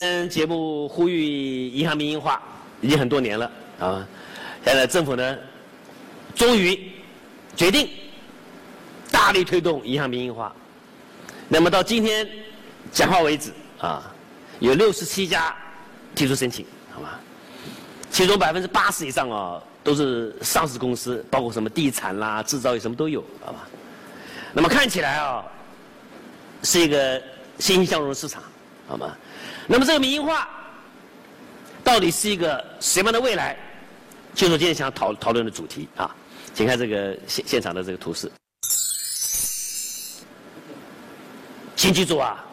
嗯，节目呼吁银行民营化已经很多年了啊，现在政府呢，终于决定大力推动银行民营化。那么到今天讲话为止啊，有六十七家提出申请，好吧？其中百分之八十以上啊都是上市公司，包括什么地产啦、制造业什么都有，好吧？那么看起来啊，是一个欣欣向荣的市场，好吗？那么这个民营化到底是一个什么样的未来？就是今天想讨讨论的主题啊，请看这个现现场的这个图示。请记住啊，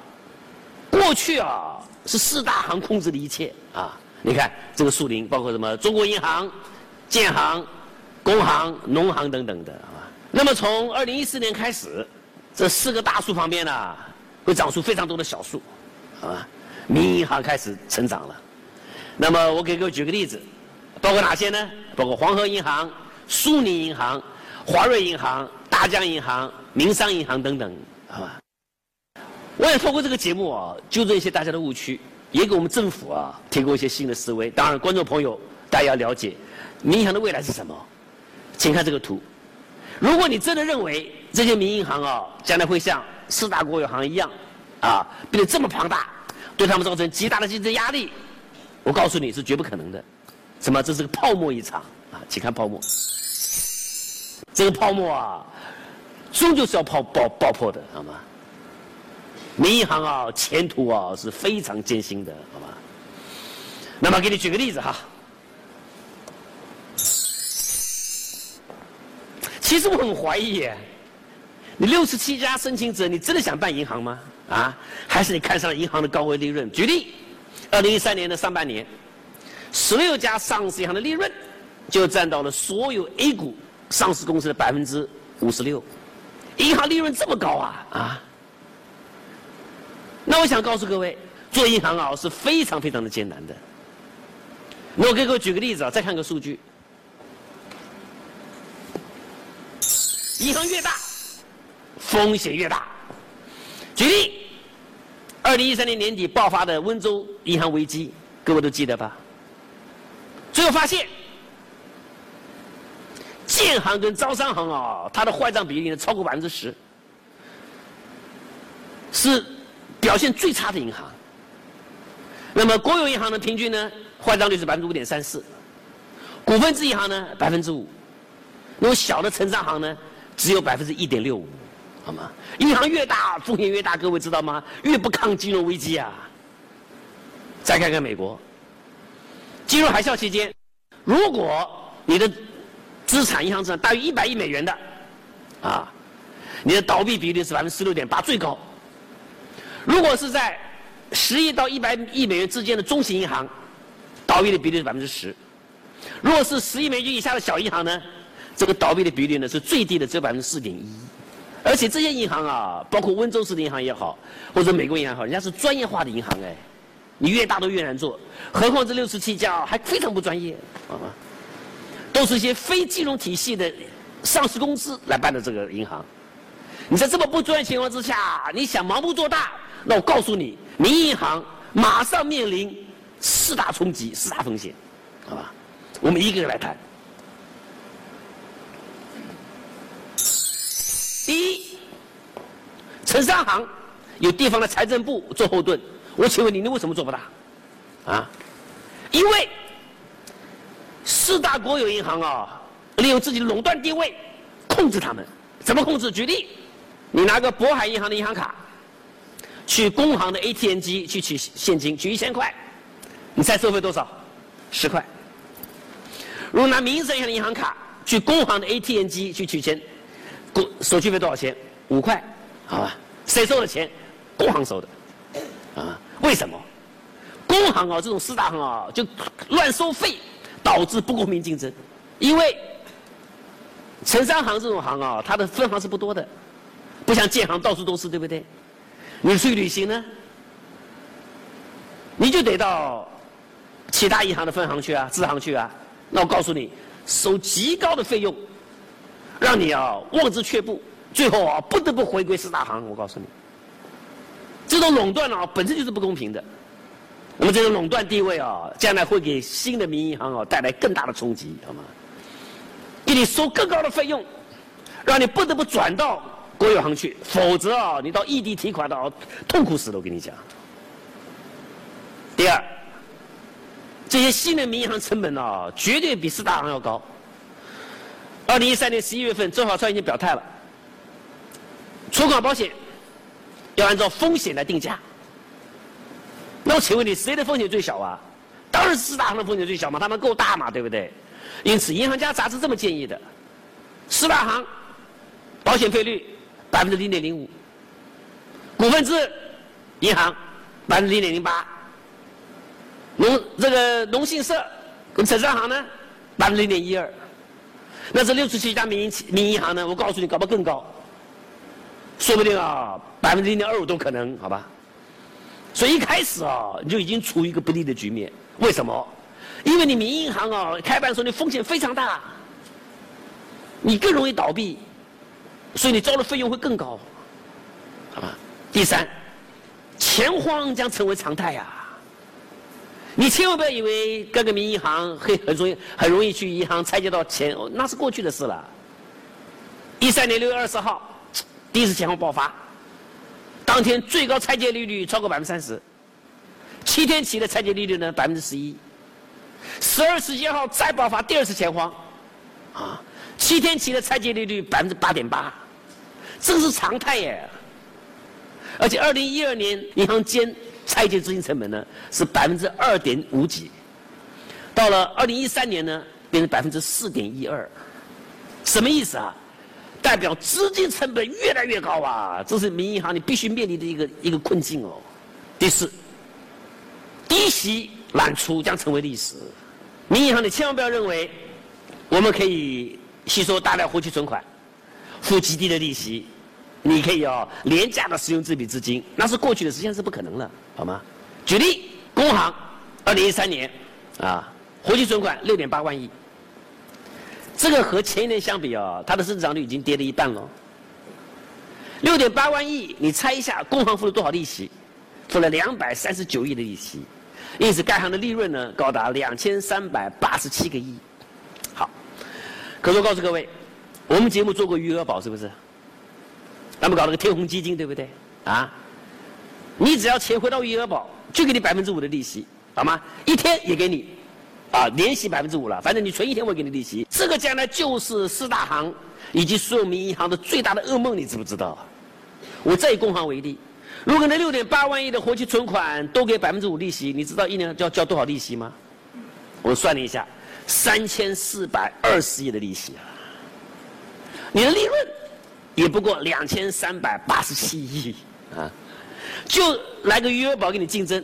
过去啊是四大行控制的一切啊。你看这个树林，包括什么中国银行、建行、工行、农行等等的，啊。那么从二零一四年开始，这四个大树旁边呢，会长出非常多的小树，啊，民营银行开始成长了。那么我给各位举个例子，包括哪些呢？包括黄河银行、苏宁银行、华瑞银行、大江银行、民商银行等等，好吧？我也透过这个节目啊，纠正一些大家的误区。也给我们政府啊提供一些新的思维。当然，观众朋友大家要了解，民营的未来是什么？请看这个图。如果你真的认为这些民营银行啊将来会像四大国有行一样啊变得这么庞大，对他们造成极大的竞争压力，我告诉你是绝不可能的。什么？这是个泡沫一场啊！请看泡沫。这个泡沫啊，终究是要泡爆爆破的，好吗？民营行啊，前途啊是非常艰辛的，好吗？那么给你举个例子哈。其实我很怀疑，你六十七家申请者，你真的想办银行吗？啊？还是你看上了银行的高额利润？举例，二零一三年的上半年，十六家上市银行的利润就占到了所有 A 股上市公司的百分之五十六。银行利润这么高啊？啊？那我想告诉各位，做银行啊是非常非常的艰难的。那我给各位举个例子啊，再看个数据。银行越大，风险越大。举例，二零一三年年底爆发的温州银行危机，各位都记得吧？最后发现，建行跟招商行啊，它的坏账比例呢超过百分之十，是。表现最差的银行，那么国有银行的平均呢，坏账率是百分之五点三四，股份制银行呢百分之五，那么小的城商行呢只有百分之一点六五，好吗？银行越大风险越大，各位知道吗？越不抗金融危机啊！再看看美国，金融海啸期间，如果你的资产银行资产大于一百亿美元的，啊，你的倒闭比例是百分之十六点八，最高。如果是在十亿到一百亿美元之间的中型银行，倒闭的比例是百分之十；如果是十亿美元以下的小银行呢，这个倒闭的比例呢是最低的，只有百分之四点一。而且这些银行啊，包括温州市的银行也好，或者美国银行好，人家是专业化的银行哎，你越大都越难做，何况这六十七家还非常不专业啊，都是一些非金融体系的上市公司来办的这个银行。你在这么不专业情况之下，你想盲目做大？那我告诉你，民营银行马上面临四大冲击、四大风险，好吧？我们一个个来谈。第一，城商行有地方的财政部做后盾，我请问你，你为什么做不大？啊？因为四大国有银行啊，利用自己的垄断地位控制他们，怎么控制？举例，你拿个渤海银行的银行卡。去工行的 ATM 机去取现金，取一千块，你猜收费多少？十块。如果拿民生银行的银行卡去工行的 ATM 机去取钱，工手续费多少钱？五块，好吧？谁收的钱？工行收的，啊？为什么？工行啊，这种四大行啊，就乱收费，导致不公平竞争。因为城商行这种行啊，它的分行是不多的，不像建行到处都是，对不对？你去旅行呢，你就得到其他银行的分行去啊、支行去啊。那我告诉你，收极高的费用，让你啊望之却步，最后啊不得不回归四大行。我告诉你，这种垄断啊本身就是不公平的。那么这种垄断地位啊，将来会给新的民营银行啊带来更大的冲击，好吗？给你收更高的费用，让你不得不转到国有行去，否则啊，你到异地提款的啊，痛苦死了，我跟你讲。第二，这些新的民营银行成本啊，绝对比四大行要高。二零一三年十一月份，周小川已经表态了，存款保险要按照风险来定价。那我请问你，谁的风险最小啊？当然是四大行的风险最小嘛，他们够大嘛，对不对？因此，银行家杂志这么建议的：四大行保险费率百分之零点零五，股份制银行百分之零点零八，农这个农信社跟城商行呢百分之零点一二。那这六十七家民营民营银行呢？我告诉你，搞不更高，说不定啊，百分之零点二五都可能，好吧？所以一开始啊，你就已经处于一个不利的局面。为什么？因为你民营银行啊，开办的时候你风险非常大，你更容易倒闭，所以你交的费用会更高，好吧？第三，钱荒将成为常态呀。你千万不要以为各个民银行很很容易很容易去银行拆借到钱，那是过去的事了。一三年六月二十号，第一次钱荒爆发，当天最高拆借利率超过百分之三十，七天期的拆借利率呢百分之十一。十二十一号再爆发第二次钱荒，啊，七天期的拆借利率百分之八点八，这个是常态耶。而且二零一二年银行间。拆借资金成本呢是百分之二点五几，到了二零一三年呢变成百分之四点一二，什么意思啊？代表资金成本越来越高啊！这是民营银行你必须面临的一个一个困境哦。第四，低息揽出将成为历史，民营银行你千万不要认为我们可以吸收大量活期存款，付极低的利息。你可以哦廉价的使用这笔资金，那是过去的，实际上是不可能了，好吗？举例，工行，二零一三年，啊，活期存款六点八万亿，这个和前一年相比啊，它的增长率已经跌了一半了。六点八万亿，你猜一下，工行付了多少利息？付了两百三十九亿的利息，因此该行的利润呢，高达两千三百八十七个亿。好，可是我告诉各位，我们节目做过余额宝，是不是？咱们搞了个天弘基金，对不对？啊，你只要钱回到余额宝，就给你百分之五的利息，好吗？一天也给你，啊，连息百分之五了。反正你存一天，我给你利息。这个将来就是四大行以及所有民营银行的最大的噩梦，你知不知道？我再以工行为例，如果那六点八万亿的活期存款都给百分之五利息，你知道一年要交多少利息吗？我算了一下，三千四百二十亿的利息啊！你的利润。也不过两千三百八十七亿啊，就来个余额宝给你竞争，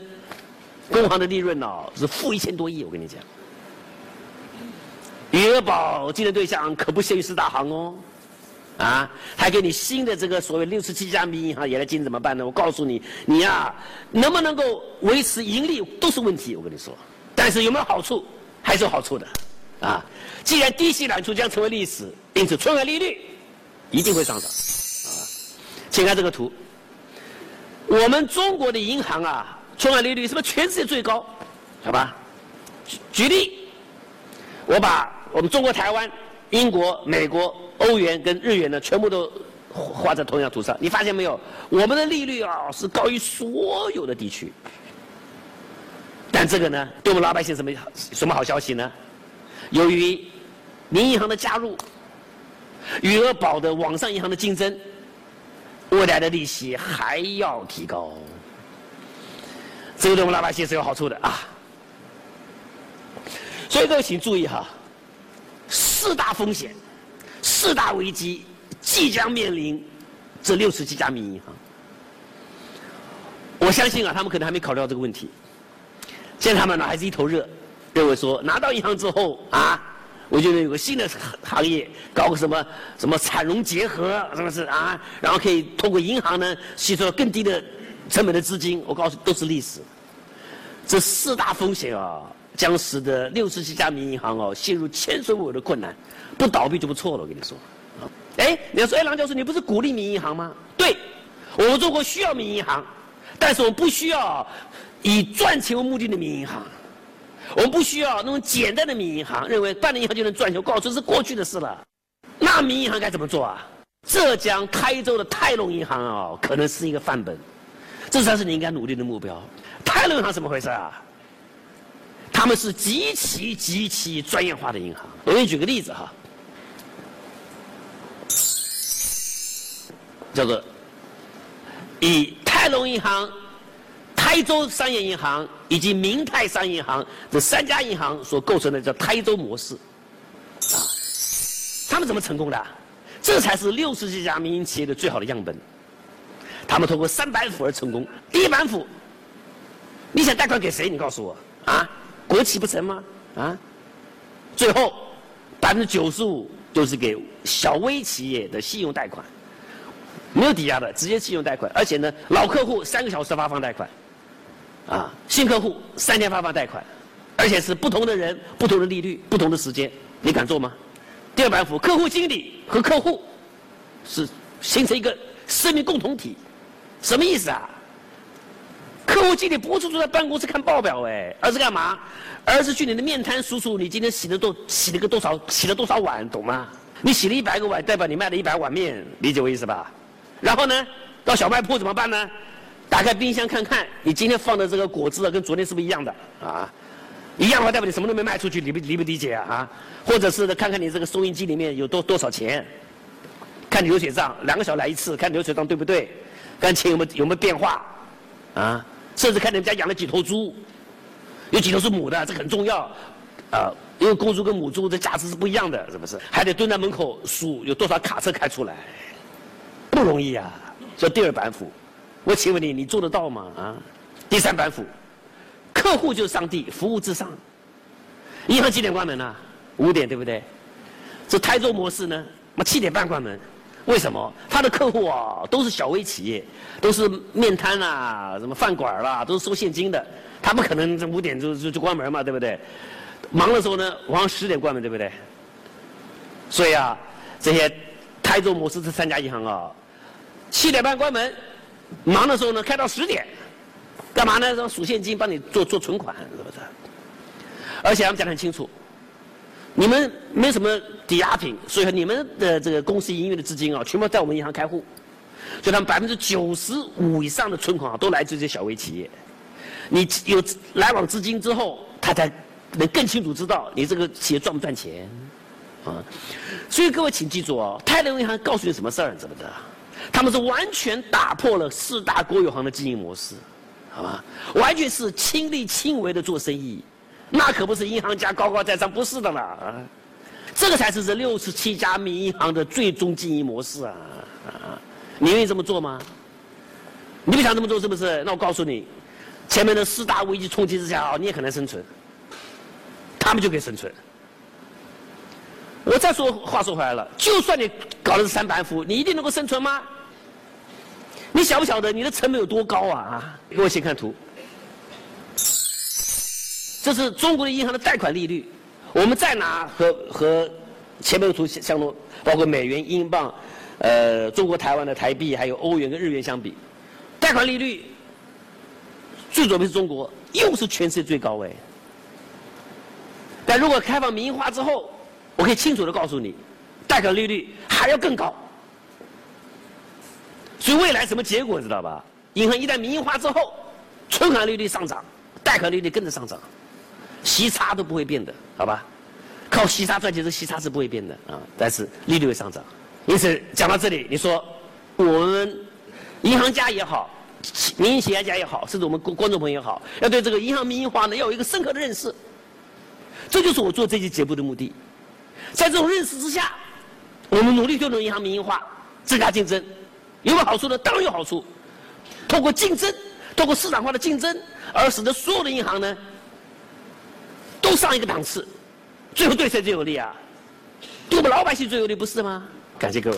工行的利润哦是负一千多亿，我跟你讲，余额宝竞争对象可不限于四大行哦，啊，还给你新的这个所谓六十七家民营银行也来竞争怎么办呢？我告诉你，你呀能不能够维持盈利都是问题，我跟你说，但是有没有好处还是有好处的，啊，既然低息揽出将成为历史，因此存款利率。一定会上涨，啊，请看这个图。我们中国的银行啊，存款利率是不是全世界最高？好吧，举举例，我把我们中国台湾、英国、美国、欧元跟日元呢，全部都画在同一张图上。你发现没有？我们的利率啊是高于所有的地区。但这个呢，对我们老百姓什么什么好消息呢？由于民营银行的加入。余额宝的网上银行的竞争，未来的利息还要提高，这个对我们老百姓是有好处的啊。所以各位请注意哈，四大风险、四大危机即将面临这六十几家民营银行。我相信啊，他们可能还没考虑到这个问题，现在他们呢还是一头热，认为说拿到银行之后啊。我觉得有个新的行业，搞个什么什么产融结合，是不是啊？然后可以通过银行呢吸收更低的成本的资金。我告诉，都是历史。这四大风险啊，将使得六十七家民营银行哦陷入前所未有的困难，不倒闭就不错了。我跟你说，哎，你要说，哎，郎教授，你不是鼓励民营银行吗？对，我们中国需要民营银行，但是我们不需要以赚钱为目的的民营银行。我们不需要那种简单的民营银行，认为办了银行就能赚钱，告诉是过去的事了。那民营银行该怎么做啊？浙江台州的泰隆银行啊，可能是一个范本，这才是你应该努力的目标。泰隆银行怎么回事啊？他们是极其极其专业化的银行。我给你举个例子哈，叫做以泰隆银行、台州商业银行以及明泰商业银行这三家银行所构成的叫台州模式啊。他们怎么成功的？这才是六十几家民营企业的最好的样本。他们通过三板斧而成功。第一板斧，你想贷款给谁？你告诉我啊。国企不成吗？啊，最后百分之九十五都是给小微企业的信用贷款，没有抵押的，直接信用贷款，而且呢，老客户三个小时发放贷款，啊，新客户三天发放贷款，而且是不同的人、不同的利率、不同的时间，你敢做吗？第二板斧，客户经理和客户是形成一个生命共同体，什么意思啊？客户经理不是坐在办公室看报表哎，而是干嘛？而是去你的面摊数数你今天洗了多洗了个多少洗了多少碗，懂吗？你洗了一百个碗，代表你卖了一百碗面，理解我意思吧？然后呢，到小卖铺怎么办呢？打开冰箱看看，你今天放的这个果汁啊，跟昨天是不是一样的啊？一样的话，代表你什么都没卖出去，理不理不理解啊？或者是看看你这个收音机里面有多多少钱，看流水账，两个小时来一次，看流水账对不对？看钱有没有有没有变化啊？甚至看你们家养了几头猪，有几头是母的，这很重要，啊，因为公猪跟母猪的价值是不一样的，是不是？还得蹲在门口数有多少卡车开出来，不容易啊！这第二板斧，我请问你，你做得到吗？啊？第三板斧，客户就是上帝，服务至上。银行几点关门呢？五点，对不对？这台州模式呢？我七点半关门。为什么他的客户啊都是小微企业，都是面摊啊、什么饭馆啦，都是收现金的，他不可能这五点就就就关门嘛，对不对？忙的时候呢，晚上十点关门，对不对？所以啊，这些台州模式这三家银行啊，七点半关门，忙的时候呢开到十点，干嘛呢？让数现金帮你做做存款，是不是？而且他们讲得很清楚。你们没什么抵押品，所以说你们的这个公司营运的资金啊，全部在我们银行开户，所以他们百分之九十五以上的存款啊，都来自这些小微企业。你有来往资金之后，他才能更清楚知道你这个企业赚不赚钱啊。所以各位请记住哦，泰隆银行告诉你什么事儿，知不知道？他们是完全打破了四大国有行的经营模式，好吧？完全是亲力亲为的做生意。那可不是银行家高高在上，不是的啦啊！这个才是这六十七家民营银行的最终经营模式啊啊！你愿意这么做吗？你不想这么做是不是？那我告诉你，前面的四大危机冲击之下啊，你也很难生存，他们就可以生存。我再说话说回来了，就算你搞的是三板斧，你一定能够生存吗？你晓不晓得你的成本有多高啊啊！给我先看图。这是中国的银行的贷款利率，我们再拿和和前面的图相同，包括美元、英镑，呃，中国台湾的台币，还有欧元跟日元相比，贷款利率最左边是中国，又是全世界最高位。但如果开放民营化之后，我可以清楚的告诉你，贷款利率还要更高。所以未来什么结果知道吧？银行一旦民营化之后，存款利率上涨，贷款利率跟着上涨。息差都不会变的，好吧？靠息差赚钱，这息差是不会变的啊。但是利率会上涨，因此讲到这里，你说我们银行家也好，民营企业家也好，甚至我们观观众朋友也好，要对这个银行民营化呢，要有一个深刻的认识。这就是我做这期节目的目的。在这种认识之下，我们努力推动银行民营化，增加竞争，有没有好处呢？当然有好处。通过竞争，通过市场化的竞争，而使得所有的银行呢。都上一个档次，最后对谁最有利啊？对我们老百姓最有利，不是吗？感谢各位。